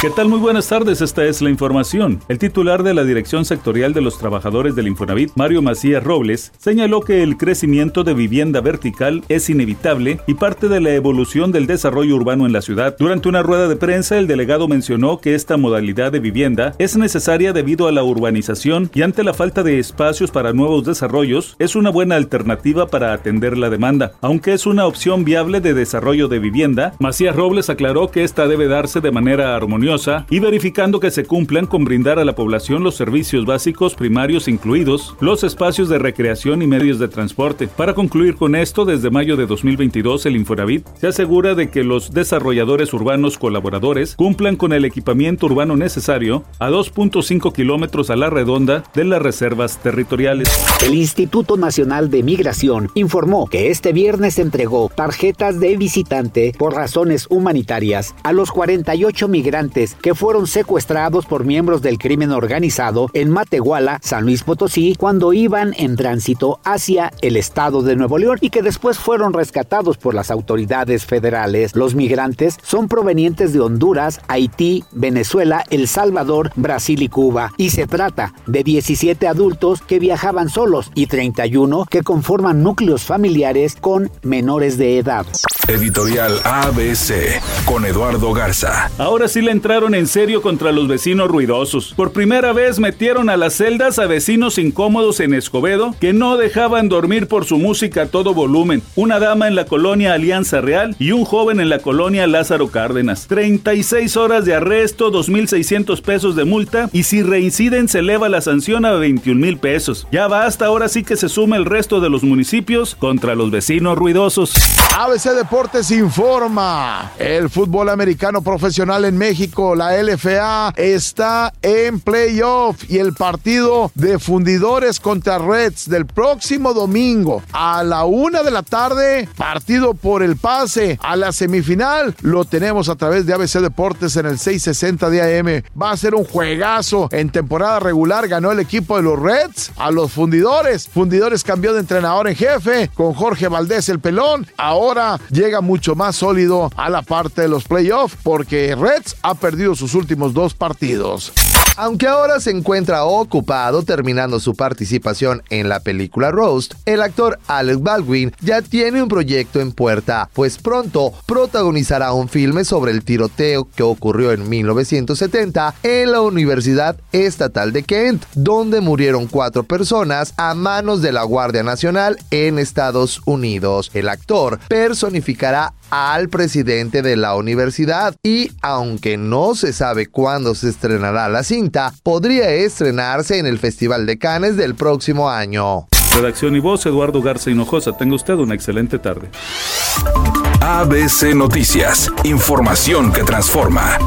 ¿Qué tal? Muy buenas tardes, esta es la información. El titular de la Dirección Sectorial de los Trabajadores del Infonavit, Mario Macías Robles, señaló que el crecimiento de vivienda vertical es inevitable y parte de la evolución del desarrollo urbano en la ciudad. Durante una rueda de prensa, el delegado mencionó que esta modalidad de vivienda es necesaria debido a la urbanización y ante la falta de espacios para nuevos desarrollos, es una buena alternativa para atender la demanda. Aunque es una opción viable de desarrollo de vivienda, Macías Robles aclaró que esta debe darse de manera armoniosa y verificando que se cumplan con brindar a la población los servicios básicos primarios incluidos los espacios de recreación y medios de transporte. Para concluir con esto, desde mayo de 2022 el Infonavit se asegura de que los desarrolladores urbanos colaboradores cumplan con el equipamiento urbano necesario a 2.5 kilómetros a la redonda de las reservas territoriales. El Instituto Nacional de Migración informó que este viernes entregó tarjetas de visitante por razones humanitarias a los 48 migrantes que fueron secuestrados por miembros del crimen organizado en Matehuala, San Luis Potosí, cuando iban en tránsito hacia el estado de Nuevo León y que después fueron rescatados por las autoridades federales. Los migrantes son provenientes de Honduras, Haití, Venezuela, El Salvador, Brasil y Cuba. Y se trata de 17 adultos que viajaban solos y 31 que conforman núcleos familiares con menores de edad. Editorial ABC con Eduardo Garza. Ahora sí le entraron en serio contra los vecinos ruidosos. Por primera vez metieron a las celdas a vecinos incómodos en Escobedo que no dejaban dormir por su música a todo volumen. Una dama en la colonia Alianza Real y un joven en la colonia Lázaro Cárdenas. 36 horas de arresto, 2.600 pesos de multa y si reinciden se eleva la sanción a 21 mil pesos. Ya basta, ahora sí que se suma el resto de los municipios contra los vecinos ruidosos. ABC Deportes informa. El fútbol americano profesional en México, la LFA, está en playoff y el partido de fundidores contra Reds del próximo domingo a la una de la tarde, partido por el pase a la semifinal, lo tenemos a través de ABC Deportes en el 660 de AM. Va a ser un juegazo. En temporada regular ganó el equipo de los Reds a los fundidores. Fundidores cambió de entrenador en jefe con Jorge Valdés el pelón. Ahora ahora llega mucho más sólido a la parte de los playoffs porque Reds ha perdido sus últimos dos partidos. Aunque ahora se encuentra ocupado terminando su participación en la película Roast, el actor Alex Baldwin ya tiene un proyecto en puerta, pues pronto protagonizará un filme sobre el tiroteo que ocurrió en 1970 en la Universidad Estatal de Kent, donde murieron cuatro personas a manos de la Guardia Nacional en Estados Unidos. El actor personificará al presidente de la universidad y aunque no se sabe cuándo se estrenará la cinta, podría estrenarse en el Festival de Cannes del próximo año. Redacción y voz, Eduardo Garza Hinojosa. Tenga usted una excelente tarde. ABC Noticias, información que transforma.